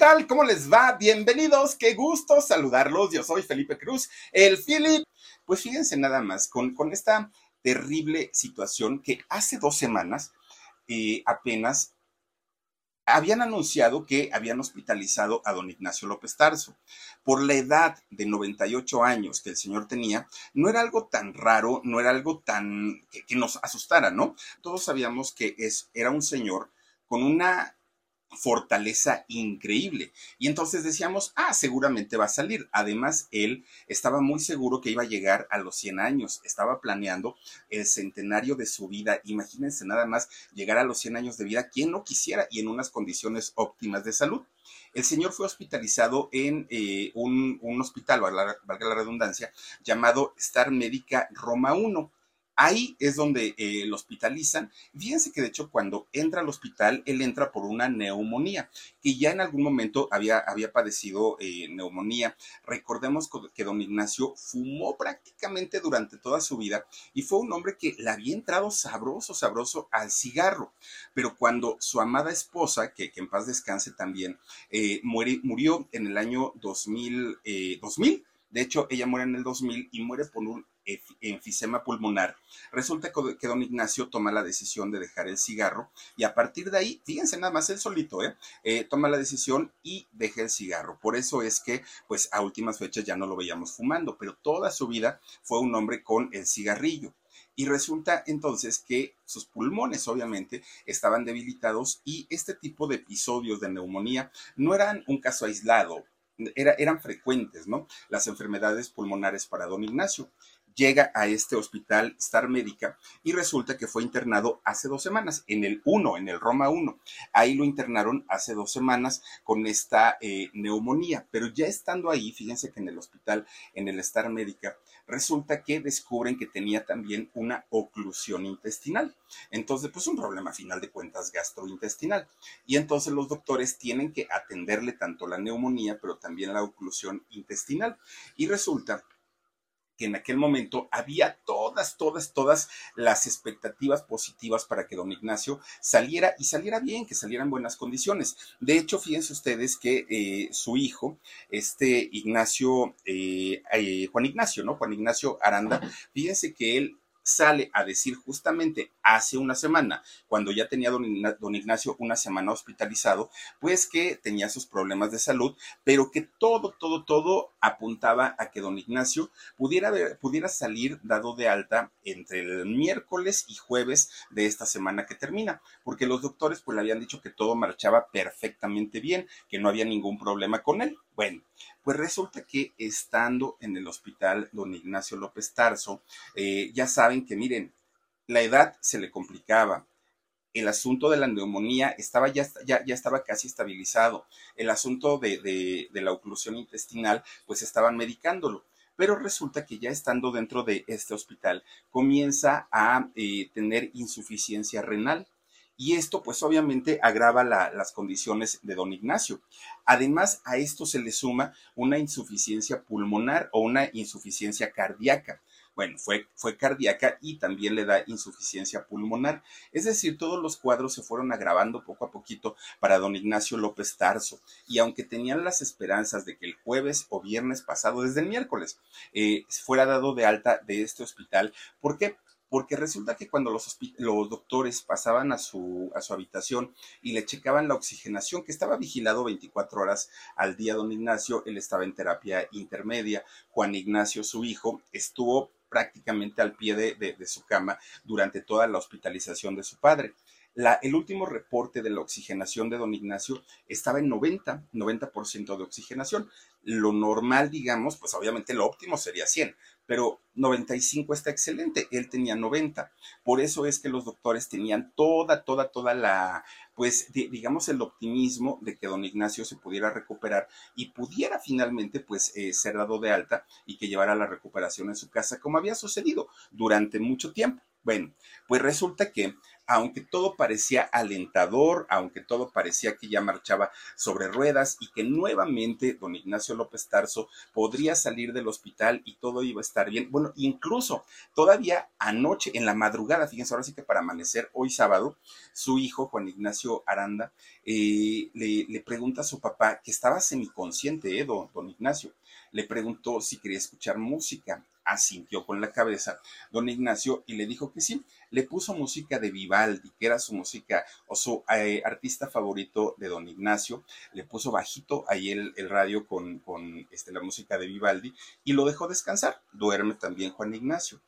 tal? ¿Cómo les va? Bienvenidos, qué gusto saludarlos. Yo soy Felipe Cruz, el Philip. Pues fíjense nada más, con, con esta terrible situación que hace dos semanas eh, apenas habían anunciado que habían hospitalizado a don Ignacio López Tarso. Por la edad de 98 años que el señor tenía, no era algo tan raro, no era algo tan que, que nos asustara, ¿no? Todos sabíamos que es, era un señor con una fortaleza increíble. Y entonces decíamos, ah, seguramente va a salir. Además, él estaba muy seguro que iba a llegar a los 100 años, estaba planeando el centenario de su vida. Imagínense nada más llegar a los 100 años de vida, quien no quisiera y en unas condiciones óptimas de salud. El señor fue hospitalizado en eh, un, un, hospital, valga la redundancia, llamado Star Médica Roma 1. Ahí es donde eh, lo hospitalizan. Fíjense que de hecho cuando entra al hospital, él entra por una neumonía, que ya en algún momento había, había padecido eh, neumonía. Recordemos que don Ignacio fumó prácticamente durante toda su vida y fue un hombre que le había entrado sabroso, sabroso al cigarro. Pero cuando su amada esposa, que, en paz descanse también, eh, murió en el año 2000, 2000 de hecho, ella muere en el 2000 y muere por un enfisema pulmonar. Resulta que don Ignacio toma la decisión de dejar el cigarro y a partir de ahí, fíjense nada más él solito, ¿eh? ¿eh? toma la decisión y deja el cigarro. Por eso es que, pues a últimas fechas ya no lo veíamos fumando, pero toda su vida fue un hombre con el cigarrillo. Y resulta entonces que sus pulmones obviamente estaban debilitados y este tipo de episodios de neumonía no eran un caso aislado, era, eran frecuentes, ¿no? Las enfermedades pulmonares para don Ignacio llega a este hospital Star Médica y resulta que fue internado hace dos semanas, en el 1, en el Roma 1. Ahí lo internaron hace dos semanas con esta eh, neumonía, pero ya estando ahí, fíjense que en el hospital, en el Star Médica, resulta que descubren que tenía también una oclusión intestinal. Entonces, pues un problema final de cuentas gastrointestinal. Y entonces los doctores tienen que atenderle tanto la neumonía, pero también la oclusión intestinal. Y resulta que en aquel momento había todas, todas, todas las expectativas positivas para que don Ignacio saliera y saliera bien, que saliera en buenas condiciones. De hecho, fíjense ustedes que eh, su hijo, este Ignacio, eh, eh, Juan Ignacio, ¿no? Juan Ignacio Aranda, fíjense que él sale a decir justamente hace una semana, cuando ya tenía don, Ignacio una semana hospitalizado, pues que tenía sus problemas de salud, pero que todo, todo, todo apuntaba a que don Ignacio pudiera, pudiera salir dado de alta entre el miércoles y jueves de esta semana que termina, porque los doctores pues le habían dicho que todo marchaba perfectamente bien, que no había ningún problema con él. Bueno, pues resulta que estando en el hospital don Ignacio López Tarso, eh, ya saben que miren, la edad se le complicaba, el asunto de la neumonía estaba ya, ya, ya estaba casi estabilizado. El asunto de, la oclusión intestinal, pues estaban medicándolo. Pero resulta que ya estando dentro de este hospital, comienza a eh, tener insuficiencia renal y esto pues obviamente agrava las condiciones de don Ignacio. Además, a esto se le suma una insuficiencia pulmonar o una insuficiencia cardíaca. Bueno, fue, fue cardíaca y también le da insuficiencia pulmonar. Es decir, todos los cuadros se fueron agravando poco a poquito para don Ignacio López Tarso. Y aunque tenían las esperanzas de que el jueves o viernes pasado, desde el miércoles, eh, fuera dado de alta de este hospital, ¿por qué? Porque resulta que cuando los, doctores pasaban a su, habitación y le checaban la oxigenación, que estaba vigilado 24 horas al día, don Ignacio, él estaba en terapia intermedia, Juan Ignacio, su hijo, estuvo prácticamente al pie de, su cama durante toda la hospitalización de su padre. El último reporte de la oxigenación de don Ignacio estaba en 90, 90% de oxigenación. Lo normal, digamos, pues obviamente lo óptimo sería 100, pero 95 está excelente, él tenía 90. Por eso es que los doctores tenían toda, toda, toda la, pues digamos el optimismo de que don Ignacio se pudiera recuperar y pudiera finalmente pues eh, ser dado de alta y que llevara la recuperación en su casa como había sucedido durante mucho tiempo. Bueno, pues resulta que aunque todo parecía alentador, aunque todo parecía que ya marchaba sobre ruedas y que nuevamente don Ignacio López Tarso podría salir del hospital y todo iba a estar bien. Bueno, incluso todavía anoche, en la madrugada, fíjense, ahora sí que para amanecer, hoy sábado, su hijo, Juan Ignacio Aranda, eh, le, pregunta a su papá, que estaba semiconsciente, ¿eh, don, don Ignacio, le preguntó si quería escuchar música asintió con la cabeza don Ignacio y le dijo que sí. Le puso música de Vivaldi, que era su música o su eh, artista favorito de don Ignacio. Le puso bajito ahí el, radio con, con este, la música de Vivaldi y lo dejó descansar. Duerme también Juan Ignacio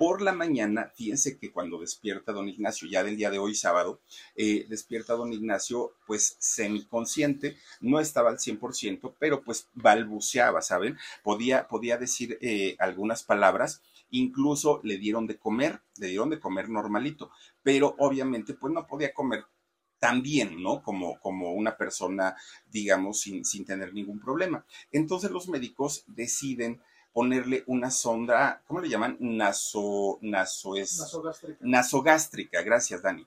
por la mañana, fíjense que cuando despierta don Ignacio, ya del día de hoy sábado, eh, despierta don Ignacio pues semiconsciente, no estaba al 100%, pero pues balbuceaba, ¿saben? Podía, podía decir eh, algunas palabras, incluso le dieron de comer, le dieron de comer normalito, pero obviamente pues no podía comer tan bien, ¿no? Como, como una persona, digamos, sin, sin tener ningún problema. Entonces los médicos deciden ponerle una sonda, ¿cómo le llaman? Naso, naso es, nasogástrica. Nasogástrica, gracias Dani.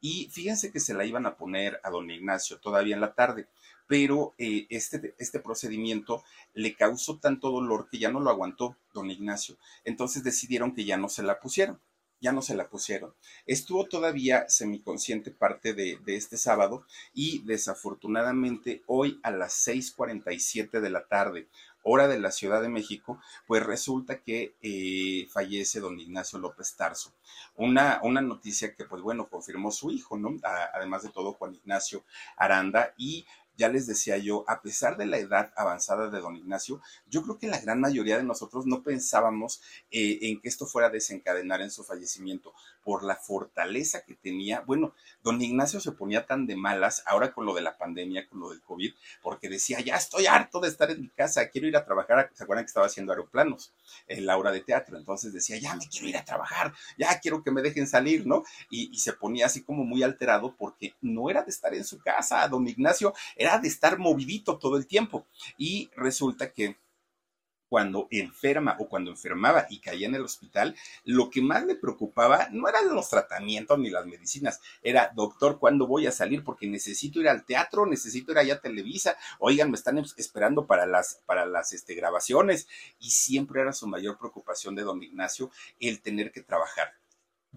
Y fíjense que se la iban a poner a don Ignacio todavía en la tarde, pero eh, este, este procedimiento le causó tanto dolor que ya no lo aguantó don Ignacio. Entonces decidieron que ya no se la pusieron ya no se la pusieron. Estuvo todavía semiconsciente parte de, de, este sábado y desafortunadamente hoy a las 6.47 de la tarde, hora de la Ciudad de México, pues resulta que eh, fallece don Ignacio López Tarso. Una, una noticia que, pues bueno, confirmó su hijo, ¿no? además de todo, Juan Ignacio Aranda, y ya les decía yo, a pesar de la edad avanzada de don Ignacio, yo creo que la gran mayoría de nosotros no pensábamos eh, en que esto fuera a desencadenar en su fallecimiento por la fortaleza que tenía. Bueno, don Ignacio se ponía tan de malas ahora con lo de la pandemia, con lo del COVID, porque decía, ya estoy harto de estar en mi casa, quiero ir a trabajar. ¿Se acuerdan que estaba haciendo aeroplanos en la hora de teatro? Entonces decía, ya me quiero ir a trabajar, ya quiero que me dejen salir, ¿no? Y, y se ponía así como muy alterado porque no era de estar en su casa, don Ignacio era de estar movidito todo el tiempo. Y resulta que cuando enferma o cuando enfermaba y caía en el hospital, lo que más le preocupaba no eran los tratamientos ni las medicinas, era, doctor, ¿cuándo voy a salir? Porque necesito ir al teatro, necesito ir allá a Televisa, oigan, me están esperando para las, para las este, grabaciones. Y siempre era su mayor preocupación de don Ignacio el tener que trabajar.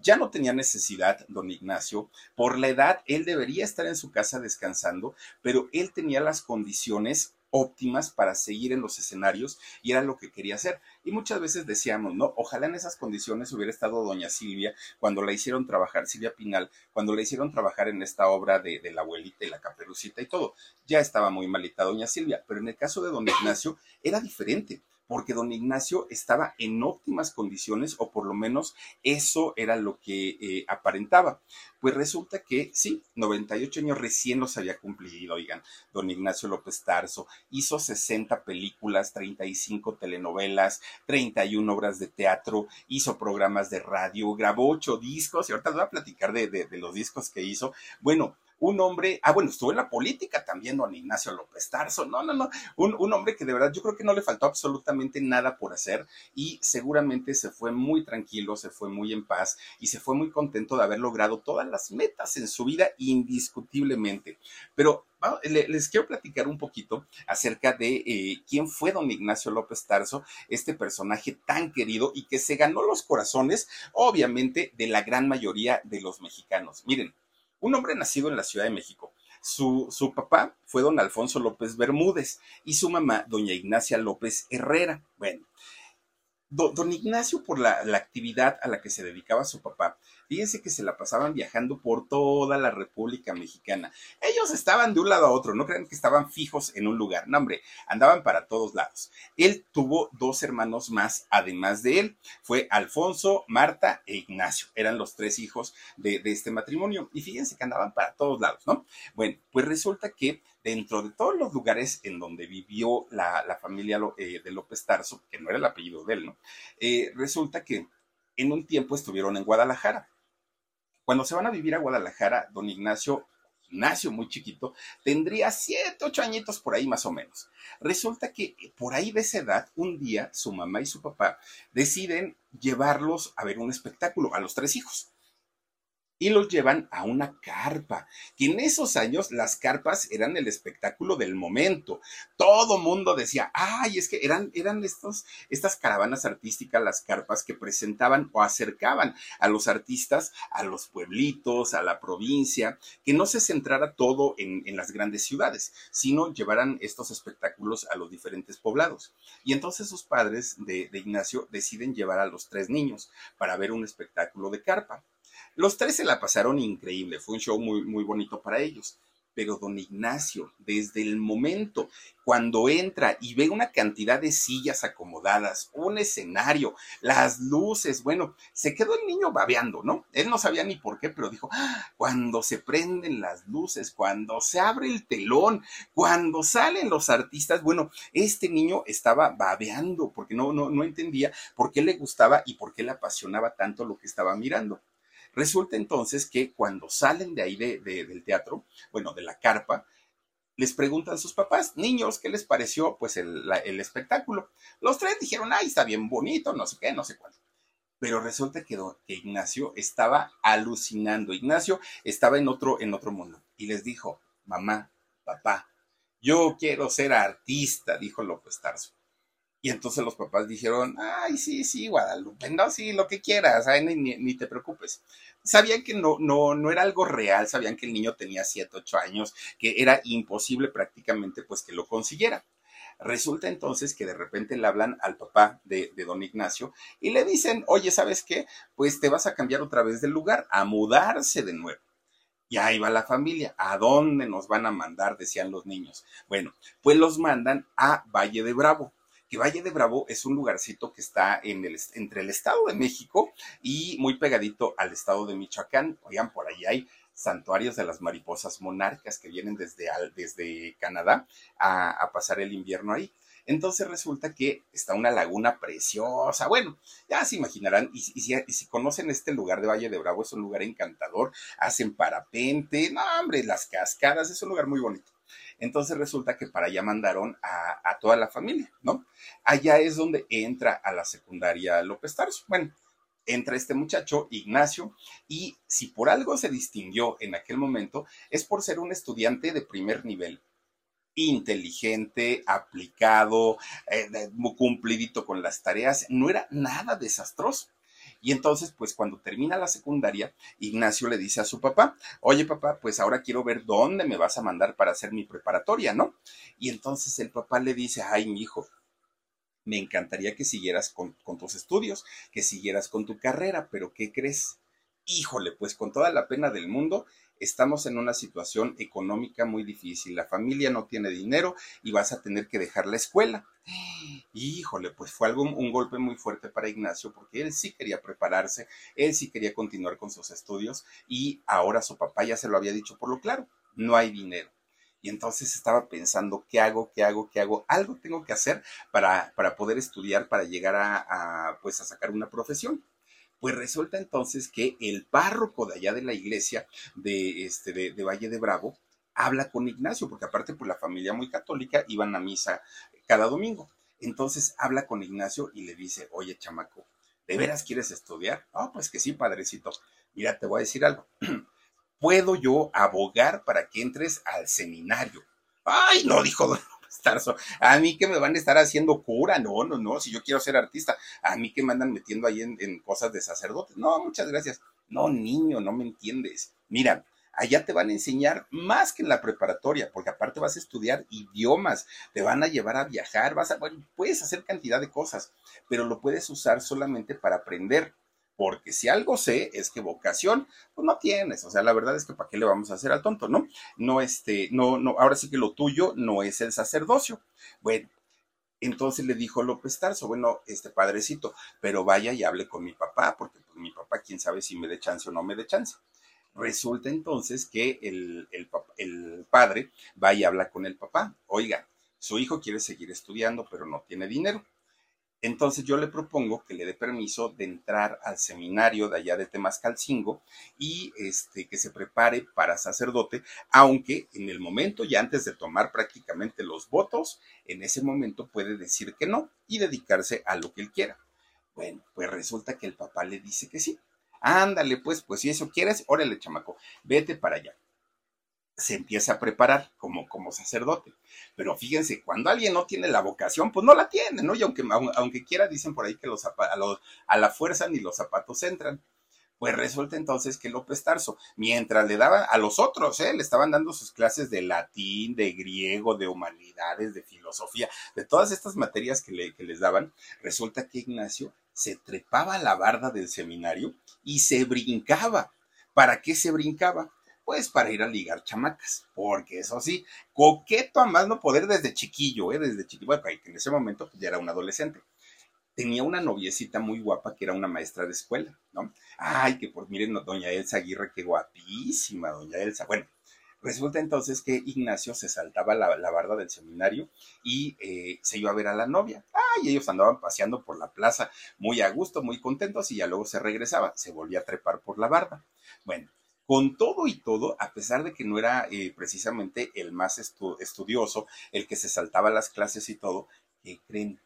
Ya no tenía necesidad, don Ignacio, por la edad, él debería estar en su casa descansando, pero él tenía las condiciones óptimas para seguir en los escenarios y era lo que quería hacer. Y muchas veces decíamos, ¿no? Ojalá en esas condiciones hubiera estado doña Silvia cuando la hicieron trabajar, Silvia Pinal, cuando la hicieron trabajar en esta obra de, de la abuelita y la caperucita y todo. Ya estaba muy malita doña Silvia, pero en el caso de don Ignacio era diferente porque don Ignacio estaba en óptimas condiciones, o por lo menos eso era lo que eh, aparentaba. Pues resulta que sí, 98 años recién los había cumplido, oigan, don Ignacio López Tarso, hizo 60 películas, 35 telenovelas, 31 obras de teatro, hizo programas de radio, grabó ocho discos, y ahorita les voy a platicar de los discos que hizo. Bueno, un hombre, ah, bueno, estuvo en la política también, don Ignacio López Tarso, no, no, no, un, un, hombre que de verdad yo creo que no le faltó absolutamente nada por hacer y seguramente se fue muy tranquilo, se fue muy en paz y se fue muy contento de haber logrado todas las metas en su vida indiscutiblemente. Pero les quiero platicar un poquito acerca de eh, quién fue don Ignacio López Tarso, este personaje tan querido y que se ganó los corazones, obviamente, de la gran mayoría de los mexicanos. Miren, un hombre nacido en la Ciudad de México. Su, su, papá fue don Alfonso López Bermúdez y su mamá, doña Ignacia López Herrera. Bueno, don Ignacio, por la, la, actividad a la que se dedicaba su papá, Fíjense que se la pasaban viajando por toda la República Mexicana. Ellos estaban de un lado a otro, no crean que estaban fijos en un lugar, no hombre, andaban para todos lados. Él tuvo dos hermanos más, además de él, fue Alfonso, Marta e Ignacio, eran los tres hijos de, este matrimonio. Y fíjense que andaban para todos lados, ¿no? Bueno, pues resulta que dentro de todos los lugares en donde vivió la, familia eh, de López Tarso, que no era el apellido de él, ¿no? Eh, resulta que en un tiempo estuvieron en Guadalajara. Cuando se van a vivir a Guadalajara, don Ignacio, Ignacio muy chiquito, tendría siete, ocho añitos por ahí más o menos. Resulta que por ahí de esa edad, un día su mamá y su papá deciden llevarlos a ver un espectáculo, a los tres hijos. Y los llevan a una carpa, que en esos años las carpas eran el espectáculo del momento. Todo mundo decía, ay, es que eran, eran estos, estas caravanas artísticas, las carpas que presentaban o acercaban a los artistas a los pueblitos, a la provincia, que no se centrara todo en, las grandes ciudades, sino llevaran estos espectáculos a los diferentes poblados. Y entonces sus padres de, de Ignacio deciden llevar a los tres niños para ver un espectáculo de carpa. Los tres se la pasaron increíble, fue un show muy, muy bonito para ellos. Pero don Ignacio, desde el momento cuando entra y ve una cantidad de sillas acomodadas, un escenario, las luces, bueno, se quedó el niño babeando, ¿no? Él no sabía ni por qué, pero dijo, ah, cuando se prenden las luces, cuando se abre el telón, cuando salen los artistas, bueno, este niño estaba babeando porque no, no, no entendía por qué le gustaba y por qué le apasionaba tanto lo que estaba mirando. Resulta entonces que cuando salen de ahí del teatro, bueno, de la carpa, les preguntan a sus papás, niños, ¿qué les pareció pues el, espectáculo? Los tres dijeron, ay, está bien bonito, no sé qué, no sé cuánto. Pero resulta que, que Ignacio estaba alucinando. Ignacio estaba en otro, en otro mundo y les dijo, mamá, papá, yo quiero ser artista, dijo López Tarso. Y entonces los papás dijeron, ay, sí, sí, Guadalupe, no, sí, lo que quieras, ni, te preocupes. Sabían que no, no, no era algo real, sabían que el niño tenía 7, 8 años, que era imposible prácticamente pues que lo consiguiera. Resulta entonces que de repente le hablan al papá de, de, don Ignacio y le dicen, oye, ¿sabes qué? Pues te vas a cambiar otra vez del lugar, a mudarse de nuevo. Y ahí va la familia. ¿A dónde nos van a mandar? Decían los niños. Bueno, pues los mandan a Valle de Bravo que Valle de Bravo es un lugarcito que está en el, entre el Estado de México y muy pegadito al Estado de Michoacán. Oigan, por ahí hay santuarios de las mariposas monarcas que vienen desde, desde Canadá a, pasar el invierno ahí. Entonces resulta que está una laguna preciosa. Bueno, ya se imaginarán, y, si, y, si, conocen este lugar de Valle de Bravo, es un lugar encantador. Hacen parapente, no, hombre, las cascadas, es un lugar muy bonito. Entonces resulta que para allá mandaron a, toda la familia, ¿no? Allá es donde entra a la secundaria López Tarso. Bueno, entra este muchacho, Ignacio, y si por algo se distinguió en aquel momento, es por ser un estudiante de primer nivel inteligente, aplicado, eh, cumplidito con las tareas, no era nada desastroso. Y entonces, pues cuando termina la secundaria, Ignacio le dice a su papá, oye papá, pues ahora quiero ver dónde me vas a mandar para hacer mi preparatoria, ¿no? Y entonces el papá le dice, ay, mi hijo, me encantaría que siguieras con, con tus estudios, que siguieras con tu carrera, pero ¿qué crees? Híjole, pues con toda la pena del mundo, estamos en una situación económica muy difícil, la familia no tiene dinero y vas a tener que dejar la escuela. Híjole, pues fue algo, un golpe muy fuerte para Ignacio porque él sí quería prepararse, él sí quería continuar con sus estudios y ahora su papá ya se lo había dicho por lo claro, no hay dinero. Y entonces estaba pensando, ¿qué hago? ¿Qué hago? ¿Qué hago? Algo tengo que hacer para, para poder estudiar, para llegar a, a, pues, a sacar una profesión. Pues resulta entonces que el párroco de allá de la iglesia de, este, de, Valle de Bravo habla con Ignacio, porque aparte por pues, la familia muy católica iban a misa cada domingo. Entonces habla con Ignacio y le dice, oye chamaco, ¿de veras quieres estudiar? Ah, pues que sí, padrecito. Mira, te voy a decir algo. ¿Puedo yo abogar para que entres al seminario? Ay, no, dijo a mí que me van a estar haciendo cura, no, no, no, si yo quiero ser artista, a mí que me andan metiendo ahí en, cosas de sacerdote. No, muchas gracias. No, niño, no me entiendes. Mira, allá te van a enseñar más que en la preparatoria, porque aparte vas a estudiar idiomas, te van a llevar a viajar, vas a, bueno, puedes hacer cantidad de cosas, pero lo puedes usar solamente para aprender porque si algo sé es que vocación, pues no tienes, o sea, la verdad es que para qué le vamos a hacer al tonto, ¿no? No, este, no, no, ahora sí que lo tuyo no es el sacerdocio. Bueno, entonces le dijo López Tarso, bueno, este padrecito, pero vaya y hable con mi papá, porque pues mi papá, quién sabe si me dé chance o no me dé chance. Resulta entonces que el, el, el padre va y habla con el papá, oiga, su hijo quiere seguir estudiando, pero no tiene dinero entonces yo le propongo que le dé permiso de entrar al seminario de allá de Temascalcingo y este, que se prepare para sacerdote, aunque en el momento y antes de tomar prácticamente los votos, en ese momento puede decir que no y dedicarse a lo que él quiera. Bueno, pues resulta que el papá le dice que sí. Ándale, pues, pues si eso quieres, órale, chamaco, vete para allá se empieza a preparar como, como sacerdote. Pero fíjense, cuando alguien no tiene la vocación, pues no la tiene, ¿no? Y aunque, aunque quiera, dicen por ahí que los, a, a la fuerza ni los zapatos entran. Pues resulta entonces que López Tarso, mientras le daban a los otros, ¿eh? le estaban dando sus clases de latín, de griego, de humanidades, de filosofía, de todas estas materias que, que les daban, resulta que Ignacio se trepaba a la barda del seminario y se brincaba. ¿Para qué se brincaba? Pues para ir a ligar chamacas, porque eso sí, coqueto a más no poder desde chiquillo, ¿eh? desde chiquillo, bueno, en ese momento pues, ya era un adolescente. Tenía una noviecita muy guapa que era una maestra de escuela, ¿no? Ay, que por miren, doña Elsa Aguirre, qué guapísima, doña Elsa. Bueno, Resulta entonces que Ignacio se saltaba la, barda del seminario y eh, se iba a ver a la novia. Ay, ellos andaban paseando por la plaza muy a gusto, muy contentos y ya luego se regresaba, se volvía a trepar por la barda. Bueno, con todo y todo, a pesar de que no era eh, precisamente el más estudioso, el que se saltaba las clases y todo, ¿qué creen?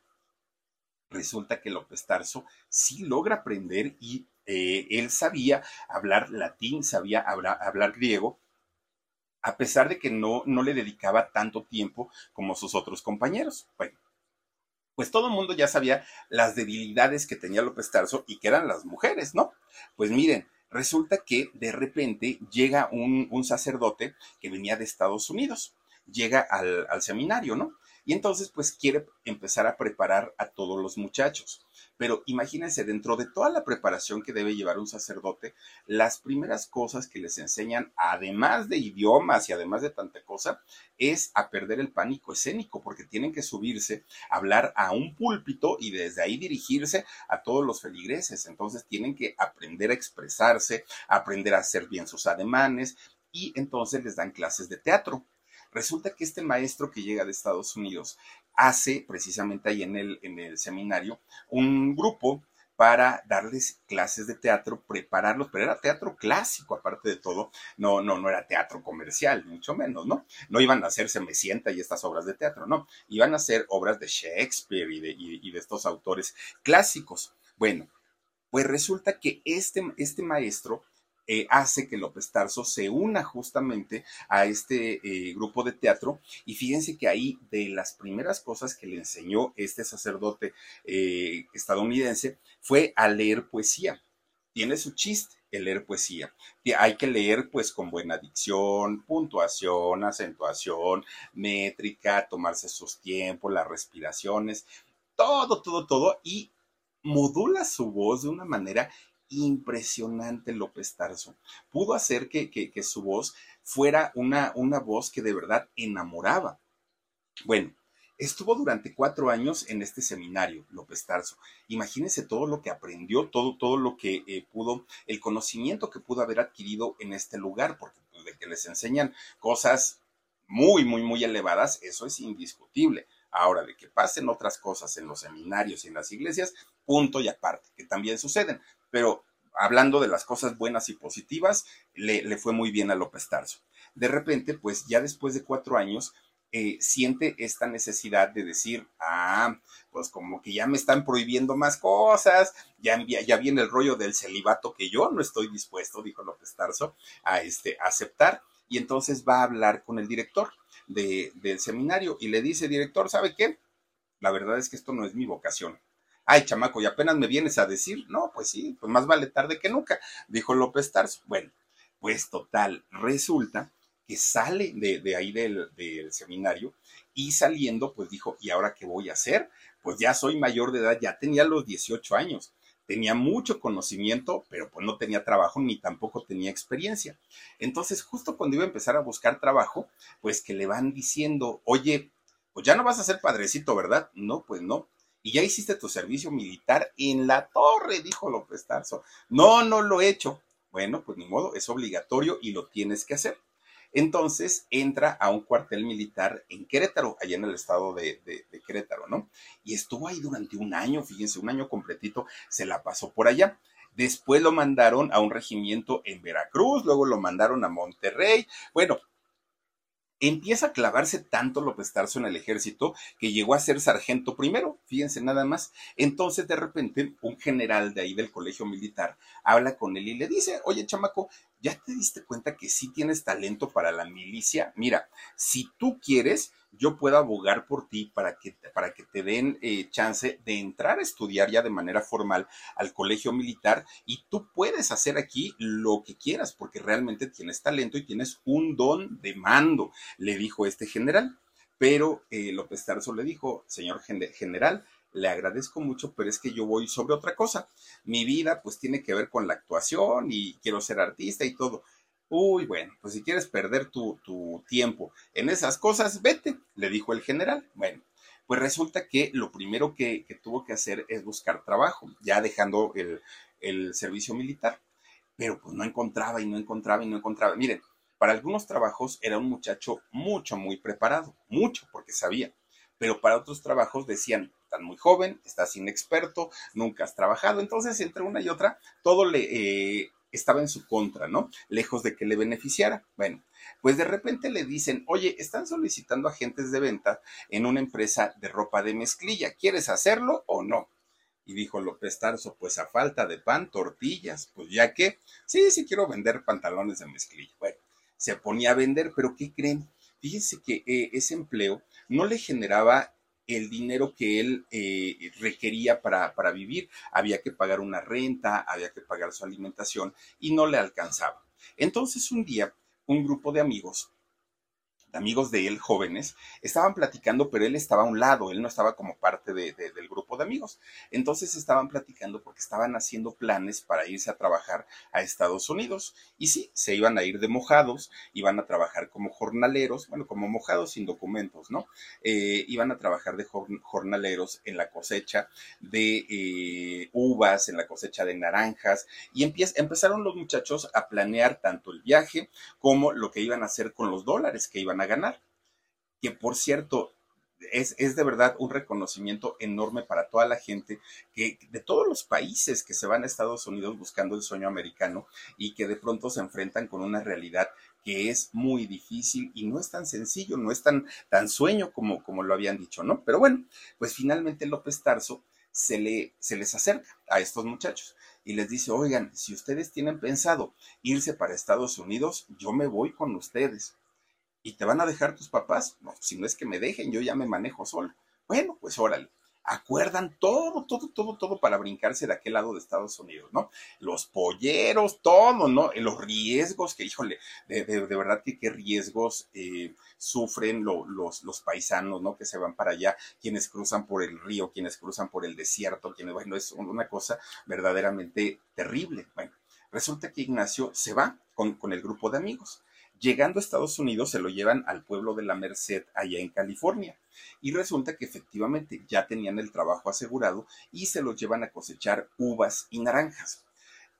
Resulta que López Tarso sí logra aprender y eh, él sabía hablar latín, sabía hablar, griego, a pesar de que no, no le dedicaba tanto tiempo como sus otros compañeros. Bueno, pues todo el mundo ya sabía las debilidades que tenía López Tarso y que eran las mujeres, ¿no? Pues miren, Resulta que de repente llega un, sacerdote que venía de Estados Unidos, llega al, al seminario, ¿no? Y entonces, pues quiere empezar a preparar a todos los muchachos. Pero imagínense, dentro de toda la preparación que debe llevar un sacerdote, las primeras cosas que les enseñan, además de idiomas y además de tanta cosa, es a perder el pánico escénico, porque tienen que subirse, hablar a un púlpito y desde ahí dirigirse a todos los feligreses. Entonces tienen que aprender a expresarse, aprender a hacer bien sus ademanes y entonces les dan clases de teatro. Resulta que este maestro que llega de Estados Unidos hace precisamente ahí en el, en el seminario un grupo para darles clases de teatro, prepararlos, pero era teatro clásico, aparte de todo, no, no, no era teatro comercial, mucho menos, ¿no? No iban a hacer Semecienta y estas obras de teatro, no, iban a hacer obras de Shakespeare y de, y de estos autores clásicos. Bueno, pues resulta que este, este maestro eh, hace que López Tarso se una justamente a este eh, grupo de teatro y fíjense que ahí de las primeras cosas que le enseñó este sacerdote eh, estadounidense fue a leer poesía. Tiene su chiste el leer poesía. Hay que leer pues con buena dicción, puntuación, acentuación, métrica, tomarse sus tiempos, las respiraciones, todo, todo, todo y modula su voz de una manera impresionante López Tarso. Pudo hacer que, que, su voz fuera una, una voz que de verdad enamoraba. Bueno, Estuvo durante cuatro años en este seminario, López Tarso. Imagínense todo lo que aprendió, todo, todo lo que eh, pudo, el conocimiento que pudo haber adquirido en este lugar, porque pues, de que les enseñan cosas muy, muy, muy elevadas, eso es indiscutible. Ahora, de que pasen otras cosas en los seminarios y en las iglesias, punto y aparte, que también suceden pero hablando de las cosas buenas y positivas, le, fue muy bien a López Tarso. De repente, pues ya después de cuatro años, eh, siente esta necesidad de decir, ah, pues como que ya me están prohibiendo más cosas, ya, ya viene el rollo del celibato que yo no estoy dispuesto, dijo López Tarso, a, este, aceptar. Y entonces va a hablar con el director del seminario y le dice, director, ¿sabe qué? La verdad es que esto no es mi vocación Ay, chamaco, y apenas me vienes a decir, no, pues sí, pues más vale tarde que nunca, dijo López Tarso. Bueno, pues total, resulta que sale de, ahí del, del, seminario y saliendo, pues dijo, ¿y ahora qué voy a hacer? Pues ya soy mayor de edad, ya tenía los 18 años, tenía mucho conocimiento, pero pues no tenía trabajo ni tampoco tenía experiencia. Entonces, justo cuando iba a empezar a buscar trabajo, pues que le van diciendo, oye, pues ya no vas a ser padrecito, ¿verdad? No, pues no y ya hiciste tu servicio militar en la torre, dijo López Tarso. No, no lo he hecho. Bueno, pues ni modo, es obligatorio y lo tienes que hacer. Entonces entra a un cuartel militar en Querétaro, allá en el estado de, Querétaro, ¿no? Y estuvo ahí durante un año, fíjense, un año completito se la pasó por allá. Después lo mandaron a un regimiento en Veracruz, luego lo mandaron a Monterrey. Bueno, empieza a clavarse tanto López Tarso en el ejército que llegó a ser sargento primero, fíjense nada más. Entonces, de repente, un general de ahí del colegio militar habla con él y le dice, oye, chamaco, ¿ya te diste cuenta que sí tienes talento para la milicia? Mira, si tú quieres, yo puedo abogar por ti para que, para que te den eh, chance de entrar a estudiar ya de manera formal al colegio militar y tú puedes hacer aquí lo que quieras porque realmente tienes talento y tienes un don de mando, le dijo este general. Pero eh, López Tarso le dijo, señor general, le agradezco mucho, pero es que yo voy sobre otra cosa. Mi vida pues tiene que ver con la actuación y quiero ser artista y todo. Uy, bueno, pues si quieres perder tu, tiempo en esas cosas, vete, le dijo el general. Bueno, pues resulta que lo primero que, tuvo que hacer es buscar trabajo, ya dejando el, el servicio militar. Pero pues no encontraba y no encontraba y no encontraba. Miren, para algunos trabajos era un muchacho mucho, muy preparado, mucho, porque sabía. Pero para otros trabajos decían, estás muy joven, estás inexperto, nunca has trabajado. Entonces, entre una y otra, todo le, eh, estaba en su contra, ¿no? Lejos de que le beneficiara. Bueno, pues de repente le dicen, oye, están solicitando agentes de venta en una empresa de ropa de mezclilla, ¿quieres hacerlo o no? Y dijo López Tarso, pues a falta de pan, tortillas, pues ya que, sí, sí quiero vender pantalones de mezclilla. Bueno, se ponía a vender, pero ¿qué creen? Fíjense que eh, ese empleo no le generaba el dinero que él eh, requería para, para vivir. Había que pagar una renta, había que pagar su alimentación y no le alcanzaba. Entonces un día, un grupo de amigos amigos de él, jóvenes, estaban platicando, pero él estaba a un lado, él no estaba como parte del grupo de amigos. Entonces estaban platicando porque estaban haciendo planes para irse a trabajar a Estados Unidos. Y sí, se iban a ir de mojados, iban a trabajar como jornaleros, bueno, como mojados sin documentos, ¿no? Eh, iban a trabajar de jornaleros en la cosecha de eh, uvas, en la cosecha de naranjas, y empezaron los muchachos a planear tanto el viaje como lo que iban a hacer con los dólares que iban a ganar. Que por cierto, es, es, de verdad un reconocimiento enorme para toda la gente que de todos los países que se van a Estados Unidos buscando el sueño americano y que de pronto se enfrentan con una realidad que es muy difícil y no es tan sencillo, no es tan, tan sueño como, como lo habían dicho, ¿no? Pero bueno, pues finalmente López Tarso se, le, se les acerca a estos muchachos y les dice, oigan, si ustedes tienen pensado irse para Estados Unidos, yo me voy con ustedes ¿Y te van a dejar tus papás? No, si no es que me dejen, yo ya me manejo solo. Bueno, pues órale. Acuerdan todo, todo, todo, todo para brincarse de aquel lado de Estados Unidos, ¿no? Los polleros, todo, ¿no? Los riesgos, que híjole, de, verdad que qué riesgos eh, sufren los, los paisanos, ¿no? Que se van para allá, quienes cruzan por el río, quienes cruzan por el desierto, quienes, bueno, es una cosa verdaderamente terrible. Bueno, resulta que Ignacio se va con, con el grupo de amigos Llegando a Estados Unidos se lo llevan al pueblo de la Merced, allá en California. Y resulta que efectivamente ya tenían el trabajo asegurado y se los llevan a cosechar uvas y naranjas.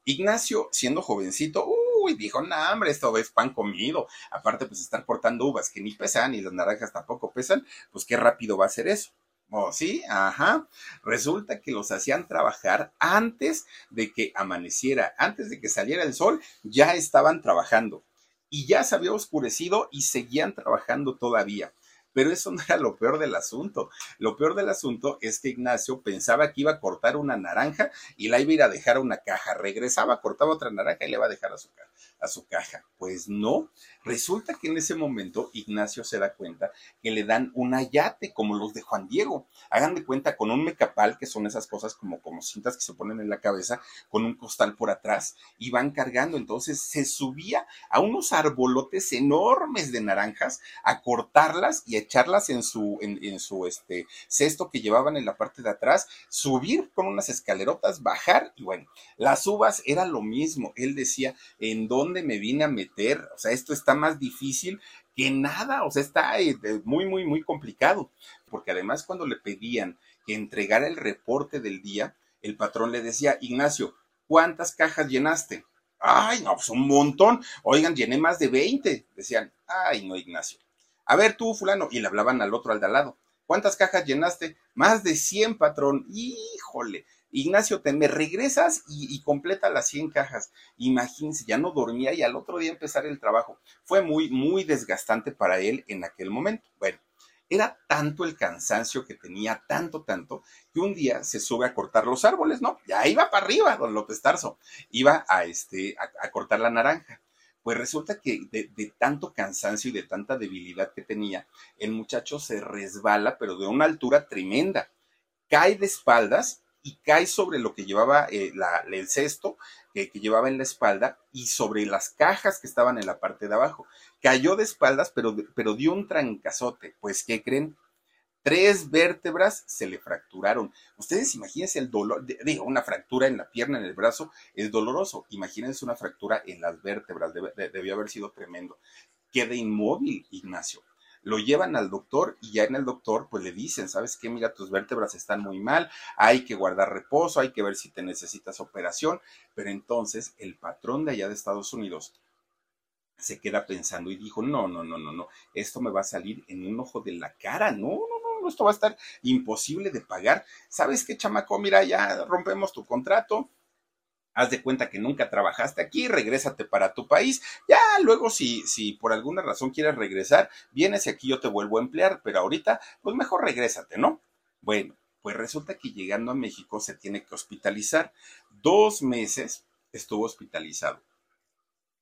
Ignacio, siendo jovencito, uy, dijo, no, hombre, esto es pan comido. Aparte, pues estar portando uvas que ni pesan y las naranjas tampoco pesan, pues qué rápido va a ser eso. Oh, sí, ajá. Resulta que los hacían trabajar antes de que amaneciera, antes de que saliera el sol, ya estaban trabajando y ya se había oscurecido y seguían trabajando todavía. Pero eso no era lo peor del asunto. Lo peor del asunto es que Ignacio pensaba que iba a cortar una naranja y la iba a ir a dejar a una caja. Regresaba, cortaba otra naranja y le iba a dejar a su, a su caja. Pues no. Resulta que en ese momento Ignacio se da cuenta que le dan un ayate como los de Juan Diego. Hagan de cuenta con un mecapal, que son esas cosas como, como cintas que se ponen en la cabeza, con un costal por atrás y van cargando. Entonces se subía a unos arbolotes enormes de naranjas a cortarlas y a echarlas en su, en, su este, cesto que llevaban en la parte de atrás, subir con unas escalerotas, bajar y bueno, las uvas era lo mismo. Él decía, ¿en dónde me vine a meter? O sea, esto está más difícil que nada, o sea, está eh, muy, muy, muy complicado. Porque además cuando le pedían que entregara el reporte del día, el patrón le decía, Ignacio, ¿cuántas cajas llenaste? Ay, no, pues un montón. Oigan, llené más de 20. Decían, ay, no, Ignacio. A ver tú, fulano, y le hablaban al otro al de al lado. ¿Cuántas cajas llenaste? Más de 100, patrón. Híjole. Ignacio, te me regresas y, completa las 100 cajas. Imagínense, ya no dormía y al otro día empezar el trabajo. Fue muy, muy desgastante para él en aquel momento. Bueno, era tanto el cansancio que tenía, tanto, tanto, que un día se sube a cortar los árboles, ¿no? Ya iba para arriba, don López Tarso. Iba a, este, a cortar la naranja. Pues resulta que de, tanto cansancio y de tanta debilidad que tenía, el muchacho se resbala, pero de una altura tremenda. Cae de espaldas y cae sobre lo que llevaba eh, el cesto que, llevaba en la espalda y sobre las cajas que estaban en la parte de abajo. Cayó de espaldas, pero, pero dio un trancazote. Pues, ¿qué creen? Tres vértebras se le fracturaron. Ustedes imagínense el dolor, digo, una fractura en la pierna, en el brazo, es doloroso. Imagínense una fractura en las vértebras, debió haber sido tremendo. Queda inmóvil, Ignacio. Lo llevan al doctor y ya en el doctor pues le dicen, ¿sabes qué? Mira, tus vértebras están muy mal, hay que guardar reposo, hay que ver si te necesitas operación. Pero entonces el patrón de allá de Estados Unidos se queda pensando y dijo, no, no, no, no, no, esto me va a salir en un ojo de la cara, no, esto va a estar imposible de pagar. ¿Sabes qué, chamaco? Mira, ya rompemos tu contrato. Haz de cuenta que nunca trabajaste aquí, regrésate para tu país. Ya luego, si, si por alguna razón quieres regresar, vienes y aquí yo te vuelvo a emplear, pero ahorita, pues mejor regrésate, ¿no? Bueno, pues resulta que llegando a México se tiene que hospitalizar. Dos meses estuvo hospitalizado.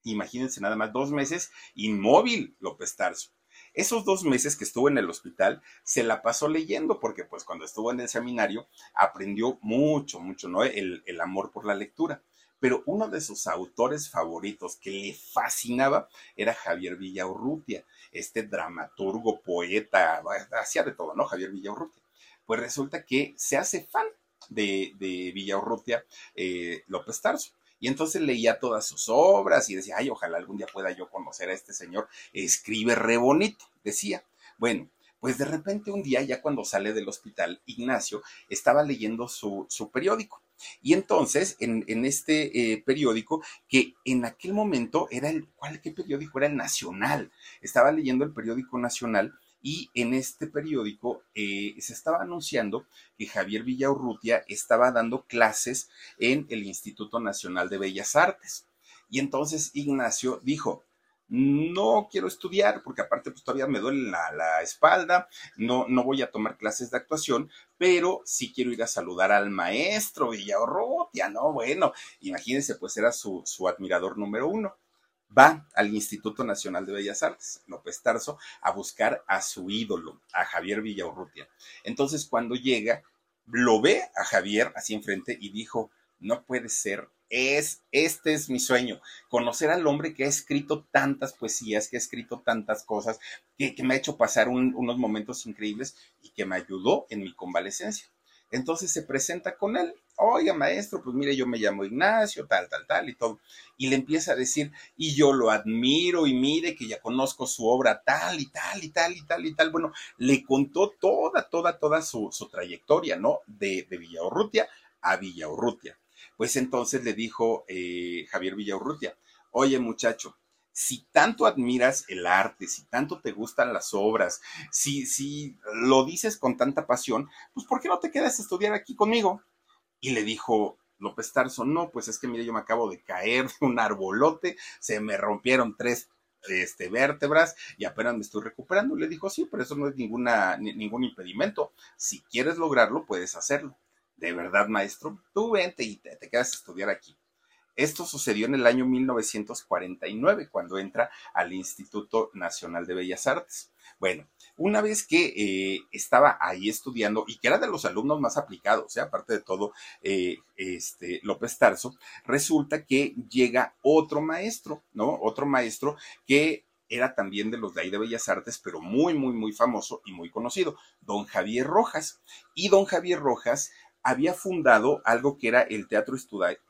Imagínense nada más, dos meses inmóvil López Tarso. Esos dos meses que estuvo en el hospital se la pasó leyendo porque pues cuando estuvo en el seminario aprendió mucho, mucho, ¿no? El, amor por la lectura. Pero uno de sus autores favoritos que le fascinaba era Javier Villaurrutia, este dramaturgo, poeta, hacía de todo, ¿no? Javier Villaurrutia. Pues resulta que se hace fan de, de Villaurrutia eh, López Tarso. Y entonces leía todas sus obras y decía, ay, ojalá algún día pueda yo conocer a este señor. Escribe re bonito, decía. Bueno, pues de repente un día, ya cuando sale del hospital, Ignacio estaba leyendo su, periódico. Y entonces, en, este eh, periódico, que en aquel momento era el, ¿cuál, qué periódico? Era el Nacional. Estaba leyendo el periódico Nacional y en este periódico eh, se estaba anunciando que Javier Villaurrutia estaba dando clases en el Instituto Nacional de Bellas Artes. Y entonces Ignacio dijo, no quiero estudiar porque aparte pues todavía me duele la, espalda, no, no voy a tomar clases de actuación, pero sí quiero ir a saludar al maestro Villaurrutia, ¿no? Bueno, imagínense, pues era su, su admirador número uno va al Instituto Nacional de Bellas Artes, López Tarso, a buscar a su ídolo, a Javier Villaurrutia. Entonces, cuando llega, lo ve a Javier así enfrente y dijo, no puede ser, es, este es mi sueño, conocer al hombre que ha escrito tantas poesías, que ha escrito tantas cosas, que, me ha hecho pasar unos momentos increíbles y que me ayudó en mi convalecencia. Entonces se presenta con él, oiga maestro, pues mire, yo me llamo Ignacio, tal, tal, tal y todo. Y le empieza a decir, y yo lo admiro y mire que ya conozco su obra tal y tal y tal y tal y tal. Bueno, le contó toda, toda, toda su, trayectoria, ¿no? De, de Villaurrutia a Villaurrutia. Pues entonces le dijo eh, Javier Villaurrutia, oye muchacho, si tanto admiras el arte, si tanto te gustan las obras, si, si lo dices con tanta pasión, pues ¿por qué no te quedas a estudiar aquí conmigo? Y le dijo López Tarso, no, pues es que mire, yo me acabo de caer de un arbolote, se me rompieron tres este, vértebras y apenas me estoy recuperando. Le dijo, sí, pero eso no es ninguna, ningún impedimento. Si quieres lograrlo, puedes hacerlo. De verdad, maestro, tú vente y te quedas a estudiar aquí. Esto sucedió en el año 1949, cuando entra al Instituto Nacional de Bellas Artes. Bueno, una vez que eh, estaba ahí estudiando y que era de los alumnos más aplicados, ¿eh? aparte de todo, eh, este, López Tarso, resulta que llega otro maestro, ¿no? Otro maestro que era también de los de ahí de Bellas Artes, pero muy, muy, muy famoso y muy conocido, don Javier Rojas. Y don Javier Rojas había fundado algo que era el Teatro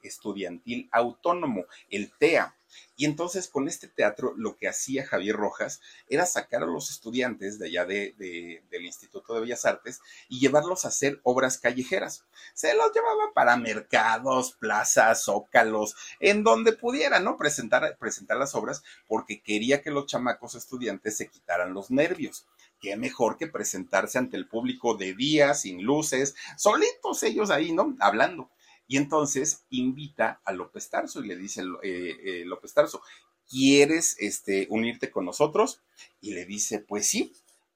Estudiantil Autónomo, el TEA. Y entonces con este teatro lo que hacía Javier Rojas era sacar a los estudiantes de allá de, del Instituto de Bellas Artes y llevarlos a hacer obras callejeras. Se los llevaba para mercados, plazas, zócalos, en donde pudieran, ¿no? Presentar, presentar las obras porque quería que los chamacos estudiantes se quitaran los nervios qué mejor que presentarse ante el público de día, sin luces, solitos ellos ahí, ¿no? Hablando. Y entonces invita a López Tarso y le dice eh, eh, López Tarso, ¿quieres este, unirte con nosotros? Y le dice, pues sí.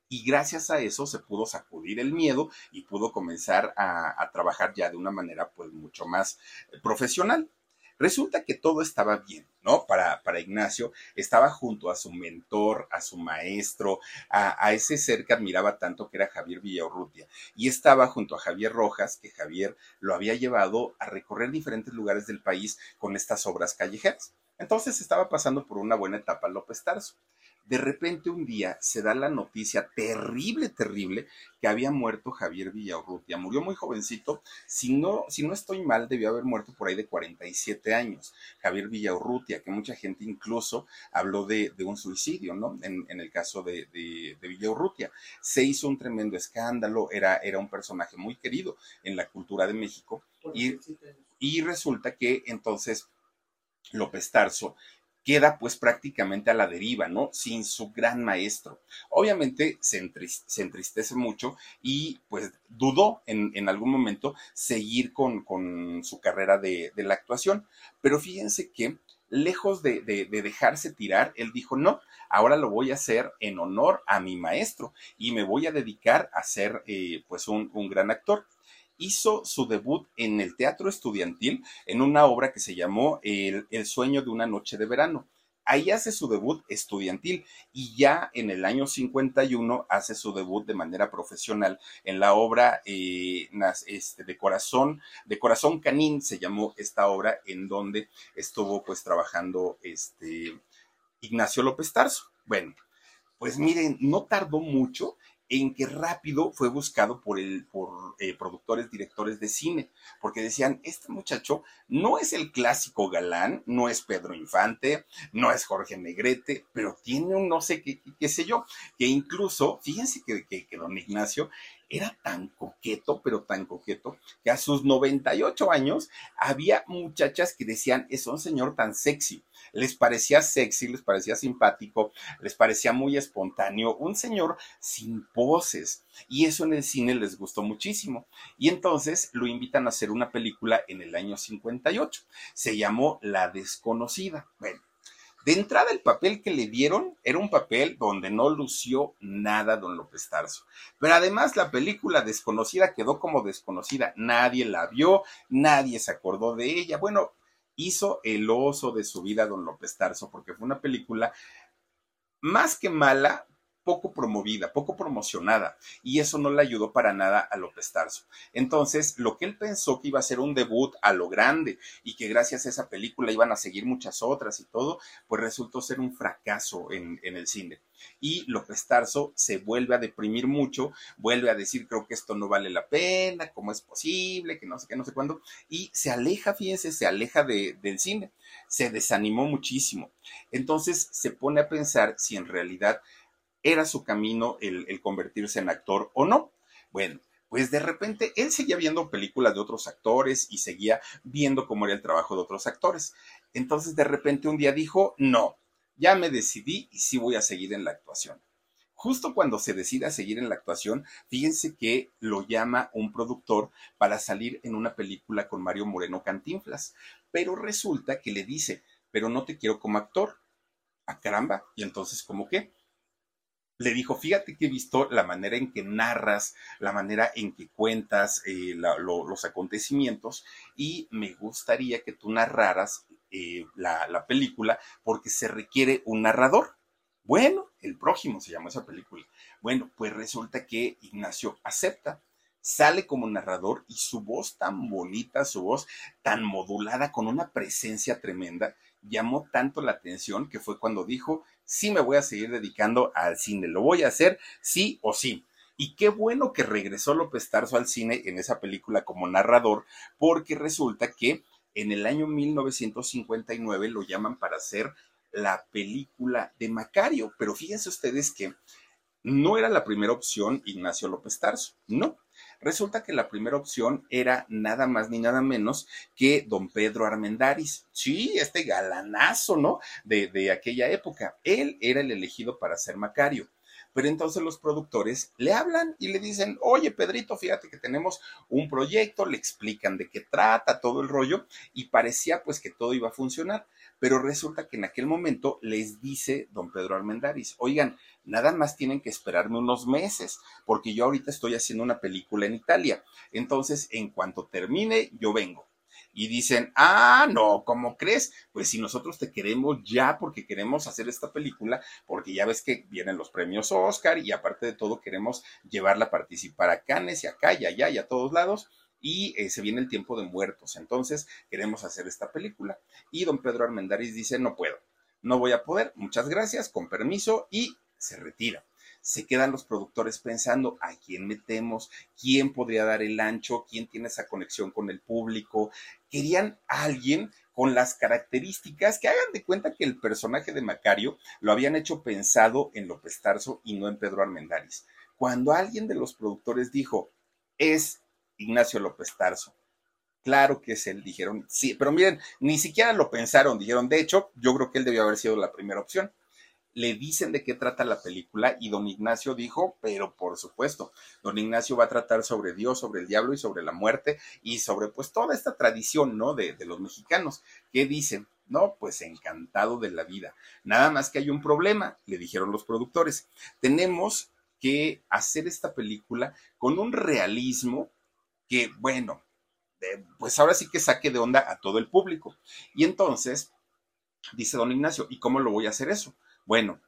Y gracias a eso se pudo sacudir el miedo y pudo comenzar a, a trabajar ya de una manera pues mucho más profesional. Resulta que todo estaba bien, ¿no? Para, para Ignacio, estaba junto a su mentor, a su maestro, a, a, ese ser que admiraba tanto que era Javier Villaurrutia, y estaba junto a Javier Rojas, que Javier lo había llevado a recorrer diferentes lugares del país con estas obras callejeras. Entonces estaba pasando por una buena etapa López Tarso de repente un día se da la noticia terrible, terrible, que había muerto Javier Villaurrutia. Murió muy jovencito, si no, si no estoy mal, debió haber muerto por ahí de 47 años. Javier Villaurrutia, que mucha gente incluso habló de, de un suicidio, ¿no? En, en el caso de, de, de, Villaurrutia. Se hizo un tremendo escándalo, era, era un personaje muy querido en la cultura de México. Y, y resulta que entonces López Tarso queda pues prácticamente a la deriva, ¿no? Sin su gran maestro. Obviamente se, entristece, mucho y pues dudó en, en algún momento seguir con, su carrera de, la actuación. Pero fíjense que lejos de, de, de, dejarse tirar, él dijo, no, ahora lo voy a hacer en honor a mi maestro y me voy a dedicar a ser eh, pues un gran actor hizo su debut en el teatro estudiantil en una obra que se llamó El, sueño de una noche de verano. Ahí hace su debut estudiantil y ya en el año 51 hace su debut de manera profesional en la obra eh, este, de Corazón, de Corazón Canín se llamó esta obra en donde estuvo pues trabajando este Ignacio López Tarso. Bueno, pues miren, no tardó mucho en que rápido fue buscado por, el, por eh, productores, directores de cine, porque decían, este muchacho no es el clásico galán, no es Pedro Infante, no es Jorge Negrete, pero tiene un no sé qué, qué, sé yo, que incluso, fíjense que, que, que don Ignacio era tan coqueto, pero tan coqueto, que a sus 98 años había muchachas que decían, es un señor tan sexy. Les parecía sexy, les parecía simpático, les parecía muy espontáneo, un señor sin poses. Y eso en el cine les gustó muchísimo. Y entonces lo invitan a hacer una película en el año 58. Se llamó La desconocida. Bueno, de entrada, el papel que le dieron era un papel donde no lució nada don López Tarso. Pero además la película desconocida quedó como desconocida. Nadie la vio, nadie se acordó de ella. Bueno, hizo el oso de su vida don López Tarso porque fue una película más que mala, poco promovida, poco promocionada, y eso no le ayudó para nada a López Tarso. Entonces, lo que él pensó que iba a ser un debut a lo grande y que gracias a esa película iban a seguir muchas otras y todo, pues resultó ser un fracaso en, el cine. Y López Tarso se vuelve a deprimir mucho, vuelve a decir, creo que esto no vale la pena, cómo es posible, que no sé qué, no sé cuándo, y se aleja, fíjense, se aleja de, del cine, se desanimó muchísimo. Entonces se pone a pensar si en realidad era su camino el, convertirse en actor o no. Bueno, pues de repente él seguía viendo películas de otros actores y seguía viendo cómo era el trabajo de otros actores. Entonces de repente un día dijo, no, ya me decidí y sí voy a seguir en la actuación. Justo cuando se decide a seguir en la actuación, fíjense que lo llama un productor para salir en una película con Mario Moreno Cantinflas, pero resulta que le dice, pero no te quiero como actor. A ah, caramba, y entonces, ¿cómo qué? Le dijo, fíjate que he visto la manera en que narras, la manera en que cuentas eh, los acontecimientos y me gustaría que tú narraras eh, la, la, película porque se requiere un narrador. Bueno, el prójimo se llama esa película. Bueno, pues resulta que Ignacio acepta, sale como narrador y su voz tan bonita, su voz tan modulada, con una presencia tremenda, llamó tanto la atención que fue cuando dijo, sí me voy a seguir dedicando al cine, lo voy a hacer sí o sí. Y qué bueno que regresó López Tarso al cine en esa película como narrador, porque resulta que en el año 1959 lo llaman para hacer la película de Macario, pero fíjense ustedes que no era la primera opción Ignacio López Tarso, no. Resulta que la primera opción era nada más ni nada menos que don Pedro Armendáriz. Sí, este galanazo, ¿no? De, de aquella época. Él era el elegido para ser Macario. Pero entonces los productores le hablan y le dicen, oye Pedrito, fíjate que tenemos un proyecto, le explican de qué trata todo el rollo y parecía pues que todo iba a funcionar. Pero resulta que en aquel momento les dice don Pedro Armendáriz, oigan, nada más tienen que esperarme unos meses, porque yo ahorita estoy haciendo una película en Italia. Entonces, en cuanto termine, yo vengo y dicen, ah, no, ¿cómo crees? Pues si nosotros te queremos ya porque queremos hacer esta película, porque ya ves que vienen los premios Oscar y aparte de todo queremos llevarla a participar a Cannes y acá y allá y a todos lados y eh, se viene el tiempo de muertos, entonces queremos hacer esta película. Y don Pedro Armendáriz dice, no puedo, no voy a poder, muchas gracias, con permiso y se retira se quedan los productores pensando a quién metemos, quién podría dar el ancho, quién tiene esa conexión con el público. Querían a alguien con las características que hagan de cuenta que el personaje de Macario lo habían hecho pensado en López Tarso y no en Pedro Armendáriz. Cuando alguien de los productores dijo, es Ignacio López Tarso, claro que es él, dijeron, sí, pero miren, ni siquiera lo pensaron, dijeron, de hecho, yo creo que él debió haber sido la primera opción le dicen de qué trata la película y don Ignacio dijo, pero por supuesto, don Ignacio va a tratar sobre Dios, sobre el diablo y sobre la muerte y sobre pues toda esta tradición, ¿no? De, de los mexicanos. ¿Qué dicen? No, pues encantado de la vida. Nada más que hay un problema, le dijeron los productores. Tenemos que hacer esta película con un realismo que, bueno, pues ahora sí que saque de onda a todo el público. Y entonces, dice don Ignacio, ¿y cómo lo voy a hacer eso? Bueno,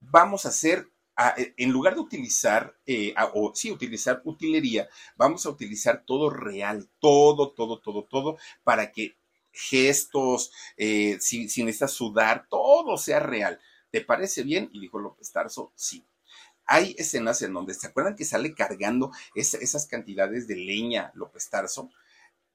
vamos a hacer, eh, en lugar de utilizar, eh, o sí, utilizar utilería, vamos a utilizar todo real, todo, todo, todo, todo, para que gestos, eh, si, necesitas sudar, todo sea real. ¿Te parece bien? Y dijo López Tarso, sí hay escenas en donde se acuerdan que sale cargando esas cantidades de leña López Tarso.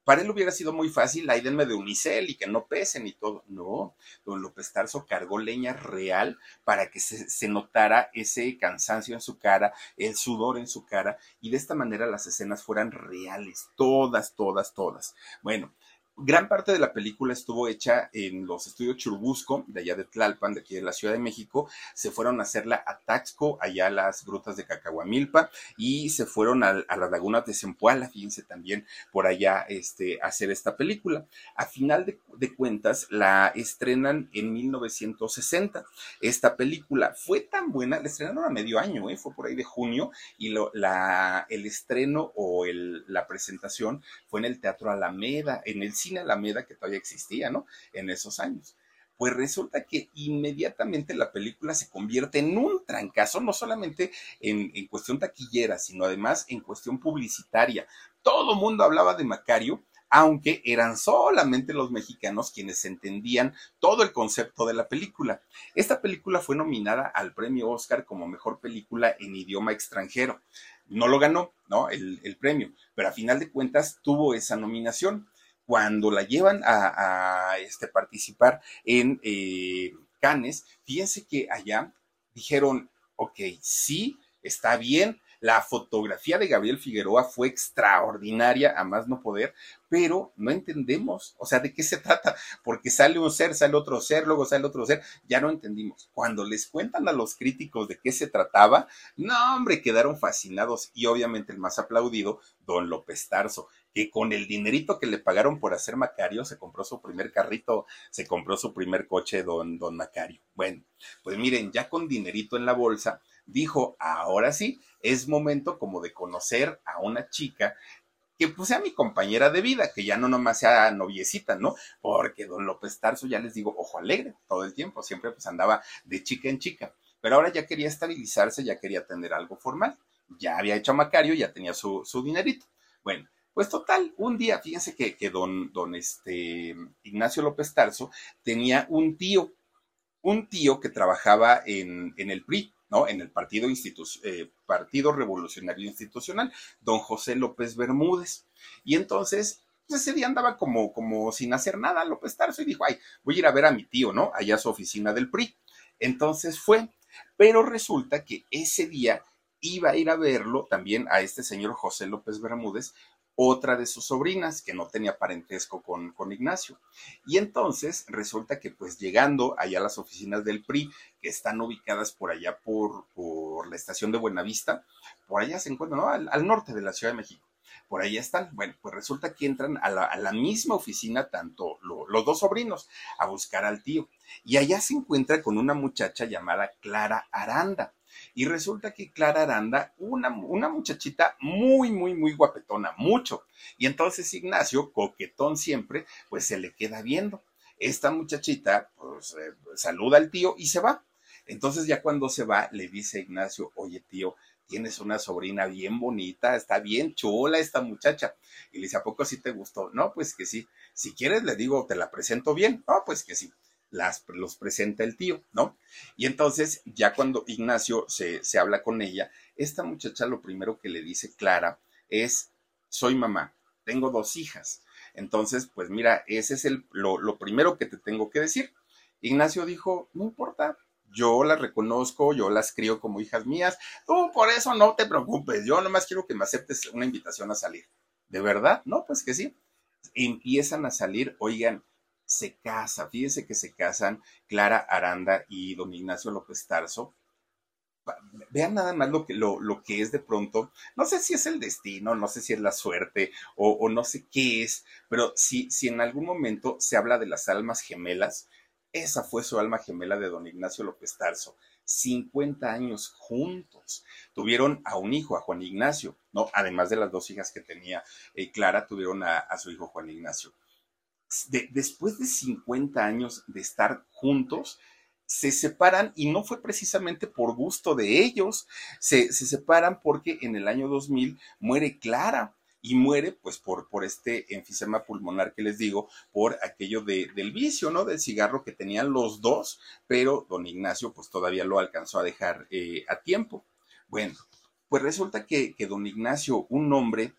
Para él hubiera sido muy fácil, ahí denme de unicel y que no pesen y todo. No, don López Tarso cargó leña real para que se, se, notara ese cansancio en su cara, el sudor en su cara, y de esta manera las escenas fueran reales, todas, todas, todas. Bueno, Gran parte de la película estuvo hecha en los estudios Churubusco, de allá de Tlalpan, de aquí de la Ciudad de México. Se fueron a hacerla a Taxco, allá a las grutas de Cacahuamilpa, y se fueron a, las lagunas de Zempoala, fíjense también por allá este, a hacer esta película. A final de, cuentas, la estrenan en 1960. Esta película fue tan buena, la estrenaron a medio año, ¿eh? fue por ahí de junio, y lo, la, el estreno o el, la presentación fue en el Teatro Alameda, en el cine Alameda que todavía existía, ¿no? En esos años. Pues resulta que inmediatamente la película se convierte en un trancazo, no solamente en, cuestión taquillera, sino además en cuestión publicitaria. Todo mundo hablaba de Macario, aunque eran solamente los mexicanos quienes entendían todo el concepto de la película. Esta película fue nominada al premio Oscar como mejor película en idioma extranjero. No lo ganó, ¿no? El, el premio, pero a final de cuentas tuvo esa nominación cuando la llevan a, este, participar en eh, Cannes, fíjense que allá dijeron, ok, sí, está bien, la fotografía de Gabriel Figueroa fue extraordinaria, a más no poder, pero no entendemos, o sea, de qué se trata, porque sale un ser, sale otro ser, luego sale otro ser, ya no entendimos. Cuando les cuentan a los críticos de qué se trataba, no, hombre, quedaron fascinados y obviamente el más aplaudido, don López Tarso, que con el dinerito que le pagaron por hacer Macario, se compró su primer carrito, se compró su primer coche, don, don Macario. Bueno, pues miren, ya con dinerito en la bolsa, dijo, ahora sí, es momento como de conocer a una chica que pues sea mi compañera de vida, que ya no nomás sea noviecita, ¿no? Porque don López Tarso, ya les digo, ojo alegre todo el tiempo, siempre pues andaba de chica en chica, pero ahora ya quería estabilizarse, ya quería tener algo formal, ya había hecho a Macario, ya tenía su, su dinerito. Bueno, pues total, un día, fíjense que, que don, don este, Ignacio López Tarso tenía un tío, un tío que trabajaba en, en el PRI, ¿no? En el Partido, eh, Partido Revolucionario Institucional, don José López Bermúdez. Y entonces, pues ese día andaba como, como sin hacer nada López Tarso y dijo, ay, voy a ir a ver a mi tío, ¿no? Allá a su oficina del PRI. Entonces fue, pero resulta que ese día iba a ir a verlo también a este señor José López Bermúdez otra de sus sobrinas que no tenía parentesco con, con, Ignacio. Y entonces resulta que pues llegando allá a las oficinas del PRI, que están ubicadas por allá por, por la estación de Buenavista, por allá se encuentran, ¿no? al, norte de la Ciudad de México por ahí están. Bueno, pues resulta que entran a la, misma oficina tanto los dos sobrinos a buscar al tío. Y allá se encuentra con una muchacha llamada Clara Aranda. Y resulta que Clara Aranda, una, una muchachita muy, muy, muy guapetona, mucho. Y entonces Ignacio, coquetón siempre, pues se le queda viendo. Esta muchachita, pues eh, saluda al tío y se va. Entonces ya cuando se va, le dice Ignacio, oye tío, tienes una sobrina bien bonita, está bien chula esta muchacha. Y le dice, ¿a poco sí te gustó? No, pues que sí. Si quieres, le digo, te la presento bien. No, pues que sí. Las, los presenta el tío, ¿no? Y entonces, ya cuando Ignacio se, se habla con ella, esta muchacha lo primero que le dice Clara es, soy mamá, tengo dos hijas. Entonces, pues mira, ese es el, lo, lo primero que te tengo que decir. Ignacio dijo, no importa, yo las reconozco, yo las crío como hijas mías, tú por eso no te preocupes, yo nomás quiero que me aceptes una invitación a salir. ¿De verdad? No, pues que sí. Empiezan a salir, oigan, se casa, fíjense que se casan Clara Aranda y don Ignacio López Tarso. Vean nada más lo que, lo, lo que es de pronto, no sé si es el destino, no sé si es la suerte o, no sé qué es, pero si, si en algún momento se habla de las almas gemelas, esa fue su alma gemela de don Ignacio López Tarso. 50 años juntos. Tuvieron a un hijo, a Juan Ignacio, ¿no? Además de las dos hijas que tenía eh, Clara, tuvieron a, su hijo Juan Ignacio. Después de 50 años de estar juntos, se separan y no fue precisamente por gusto de ellos, se, se separan porque en el año 2000 muere Clara y muere pues por, por este enfisema pulmonar que les digo, por aquello de, del vicio, ¿no? Del cigarro que tenían los dos, pero don Ignacio pues todavía lo alcanzó a dejar eh, a tiempo. Bueno, pues resulta que, que don Ignacio, un hombre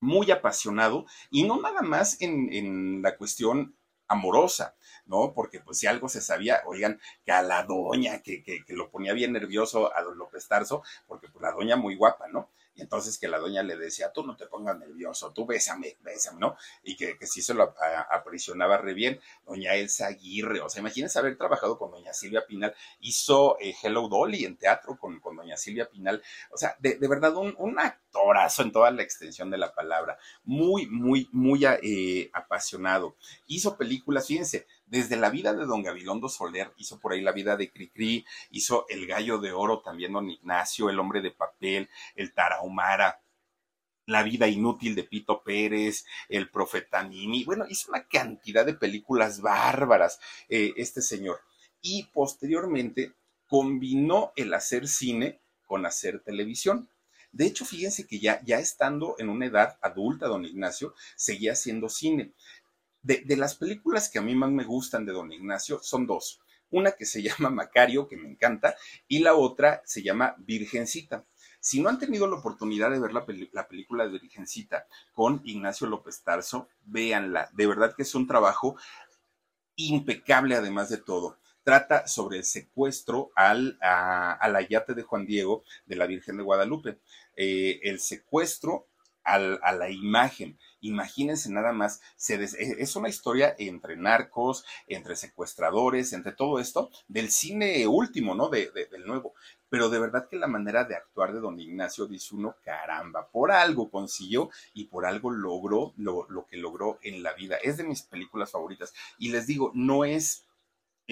muy apasionado y no nada más en, en la cuestión amorosa, ¿no? Porque pues si algo se sabía, oigan, que a la doña, que, que, que, lo ponía bien nervioso a don López Tarso, porque pues la doña muy guapa, ¿no? Y entonces que la doña le decía, tú no te pongas nervioso, tú bésame, bésame, ¿no? Y que, que sí se lo aprisionaba re bien. Doña Elsa Aguirre, o sea, imagínense haber trabajado con doña Silvia Pinal, hizo eh, Hello Dolly en teatro con, con doña Silvia Pinal, o sea, de, de verdad un, un, actorazo en toda la extensión de la palabra, muy, muy, muy eh, apasionado. Hizo películas, fíjense, desde la vida de don Gabilondo Soler, hizo por ahí la vida de Cricri, hizo El Gallo de Oro también don Ignacio, El Hombre de Papel, El Tarahumara, la vida inútil de Pito Pérez, El Profeta Nini, bueno, hizo una cantidad de películas bárbaras eh, este señor. Y posteriormente combinó el hacer cine con hacer televisión. De hecho, fíjense que ya, ya estando en una edad adulta, don Ignacio, seguía haciendo cine. De, las películas que a mí más me gustan de Don Ignacio son dos. Una que se llama Macario, que me encanta, y la otra se llama Virgencita. Si no han tenido la oportunidad de ver la, la película de Virgencita con Ignacio López Tarso, véanla. De verdad que es un trabajo impecable además de todo. Trata sobre el secuestro al, a, de Juan Diego de la Virgen de Guadalupe. Eh, el secuestro a la imagen. Imagínense nada más, e, es una historia entre narcos, entre secuestradores, entre todo esto, del cine último, ¿no? De, de, del nuevo. Pero de verdad que la manera de actuar de don Ignacio dice uno, caramba, por algo consiguió y por algo logró lo, lo que logró en la vida. Es de mis películas favoritas. Y les digo, no es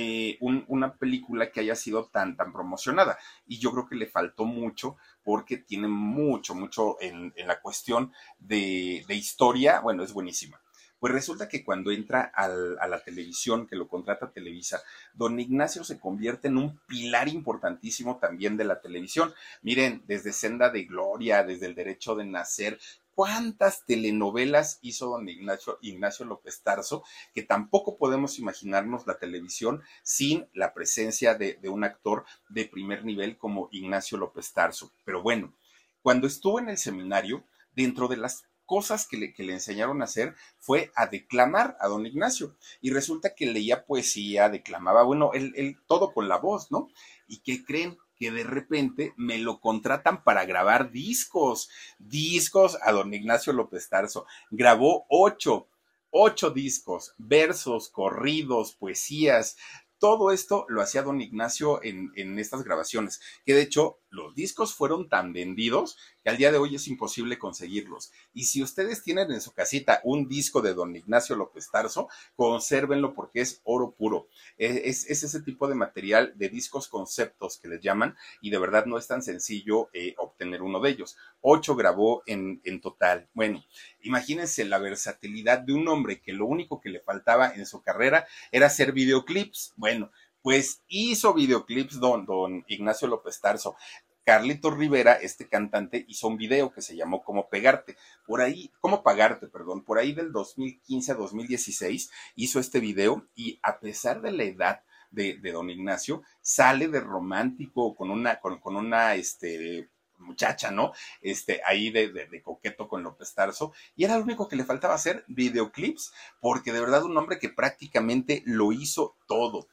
eh, un, una película que haya sido tan, tan promocionada. Y yo creo que le faltó mucho porque tiene mucho, mucho en, la cuestión de, historia. Bueno, es buenísima. Pues resulta que cuando entra a la televisión, que lo contrata Televisa, don Ignacio se convierte en un pilar importantísimo también de la televisión. Miren, desde Senda de Gloria, desde el derecho de nacer, cuántas telenovelas hizo don Ignacio, Ignacio López Tarso, que tampoco podemos imaginarnos la televisión sin la presencia de, un actor de primer nivel como Ignacio López Tarso. Pero bueno, cuando estuvo en el seminario, dentro de las cosas que le, que le, enseñaron a hacer fue a declamar a don Ignacio. Y resulta que leía poesía, declamaba, bueno, él, él todo con la voz, ¿no? ¿Y qué creen? Que de repente me lo contratan para grabar discos, discos a don Ignacio López Tarso. Grabó ocho, ocho discos, versos, corridos, poesías, todo esto lo hacía don Ignacio en, en, estas grabaciones, que de hecho los discos fueron tan vendidos que al día de hoy es imposible conseguirlos. Y si ustedes tienen en su casita un disco de don Ignacio López Tarso, consérvenlo porque es oro puro. Es, es ese tipo de material de discos conceptos que les llaman y de verdad no es tan sencillo eh, obtener uno de ellos. Ocho grabó en, en total. Bueno, imagínense la versatilidad de un hombre que lo único que le faltaba en su carrera era hacer videoclips. Bueno, pues hizo videoclips don, don Ignacio López Tarso. Carlitos Rivera, este cantante, hizo un video que se llamó Cómo pegarte. Por ahí, Cómo pagarte, perdón, por ahí del 2015 a 2016 hizo este video y a pesar de la edad de, don Ignacio, sale de romántico con una, con, con una, este, muchacha, ¿no? Este, ahí de, de, coqueto con López Tarso, y era lo único que le faltaba hacer, videoclips, porque de verdad un hombre que prácticamente lo hizo todo.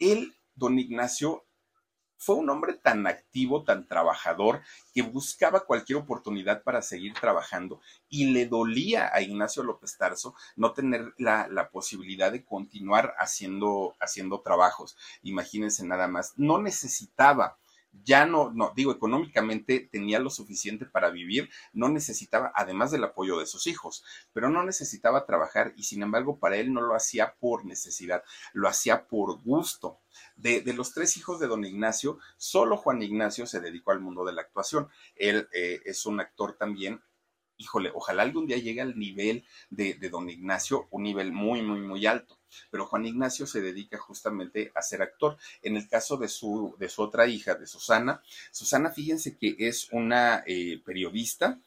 Él, don Ignacio, fue un hombre tan activo, tan trabajador, que buscaba cualquier oportunidad para seguir trabajando y le dolía a Ignacio López Tarso no tener la, la posibilidad de continuar haciendo, haciendo trabajos. Imagínense nada más, no necesitaba ya no, no, digo, económicamente tenía lo suficiente para vivir, no necesitaba, además del apoyo de sus hijos, pero no necesitaba trabajar y sin embargo para él no lo hacía por necesidad, lo hacía por gusto. De, de los tres hijos de don Ignacio, solo Juan Ignacio se dedicó al mundo de la actuación. Él eh, es un actor también híjole, ojalá algún día llegue al nivel de, don Ignacio, un nivel muy, muy, muy alto. Pero Juan Ignacio se dedica justamente a ser actor. En el caso de su, de su otra hija, de Susana, Susana, fíjense que es una eh, periodista,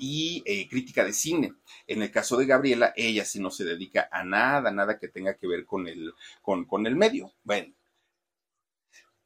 y eh, crítica de cine. En el caso de Gabriela, ella sí no se dedica a nada, nada que tenga que ver con el, con, con el medio. Bueno,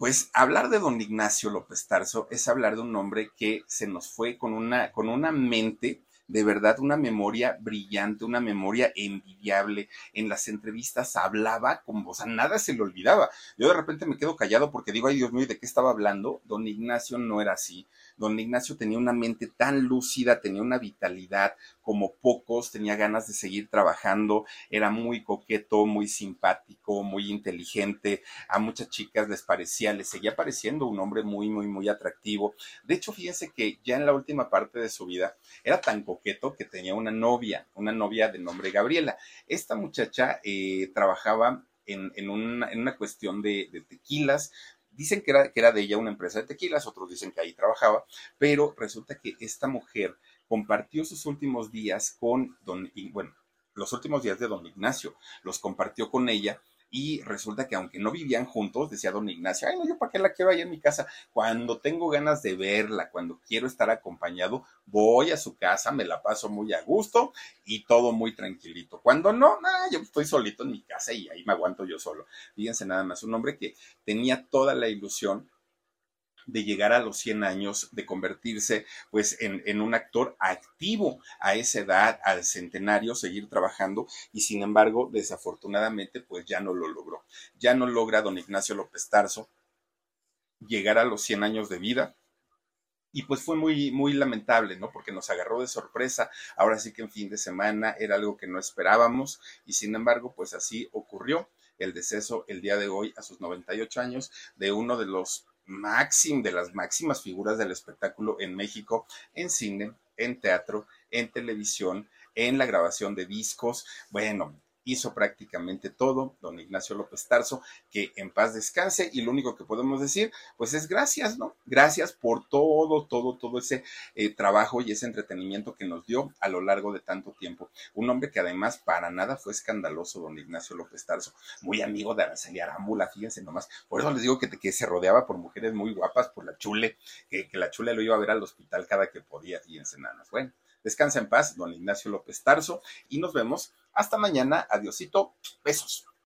pues hablar de don Ignacio López Tarso es hablar de un hombre que se nos fue con una, con una mente de verdad una memoria brillante, una memoria envidiable. En las entrevistas hablaba como, o sea, nada se le olvidaba. Yo de repente me quedo callado porque digo, ay Dios mío, ¿de qué estaba hablando? Don Ignacio no era así. Don Ignacio tenía una mente tan lúcida, tenía una vitalidad como pocos, tenía ganas de seguir trabajando, era muy coqueto, muy simpático, muy inteligente. A muchas chicas les parecía, les seguía pareciendo un hombre muy, muy, muy atractivo. De hecho, fíjense que ya en la última parte de su vida era tan coqueto que tenía una novia, una novia de nombre Gabriela. Esta muchacha eh, trabajaba en, una, en, una, cuestión de, tequilas, Dicen que era, que era de ella una empresa de tequilas, otros dicen que ahí trabajaba, pero resulta que esta mujer compartió sus últimos días con don, bueno, los últimos días de don Ignacio, los compartió con ella y resulta que aunque no vivían juntos, decía don Ignacio, ay, no, yo para qué la quiero ahí en mi casa. Cuando tengo ganas de verla, cuando quiero estar acompañado, voy a su casa, me la paso muy a gusto y todo muy tranquilito. Cuando no, nah, yo estoy solito en mi casa y ahí me aguanto yo solo. Fíjense nada más, un hombre que tenía toda la ilusión de llegar a los 100 años, de convertirse pues en, en, un actor activo a esa edad, al centenario, seguir trabajando y sin embargo, desafortunadamente pues ya no lo logró. Ya no logra don Ignacio López Tarso llegar a los 100 años de vida. Y pues fue muy, muy lamentable, ¿no? Porque nos agarró de sorpresa. Ahora sí que en fin de semana era algo que no esperábamos y sin embargo, pues así ocurrió el deceso el día de hoy a sus 98 años de uno de los máxim, de las máximas figuras del espectáculo en México, en cine, en teatro, en televisión, en la grabación de discos. Bueno, hizo prácticamente todo, don Ignacio López Tarso, que en paz descanse y lo único que podemos decir, pues es gracias, ¿no? Gracias por todo, todo, todo ese eh, trabajo y ese entretenimiento que nos dio a lo largo de tanto tiempo. Un hombre que además para nada fue escandaloso, don Ignacio López Tarso, muy amigo de Araceli Arámbula, fíjense nomás. Por eso les digo que, que se rodeaba por mujeres muy guapas, por la chule, que, la chule lo iba a ver al hospital cada que podía, fíjense nada más. Bueno. Descansa en paz, don Ignacio López Tarso, y nos vemos hasta mañana. Adiosito, besos.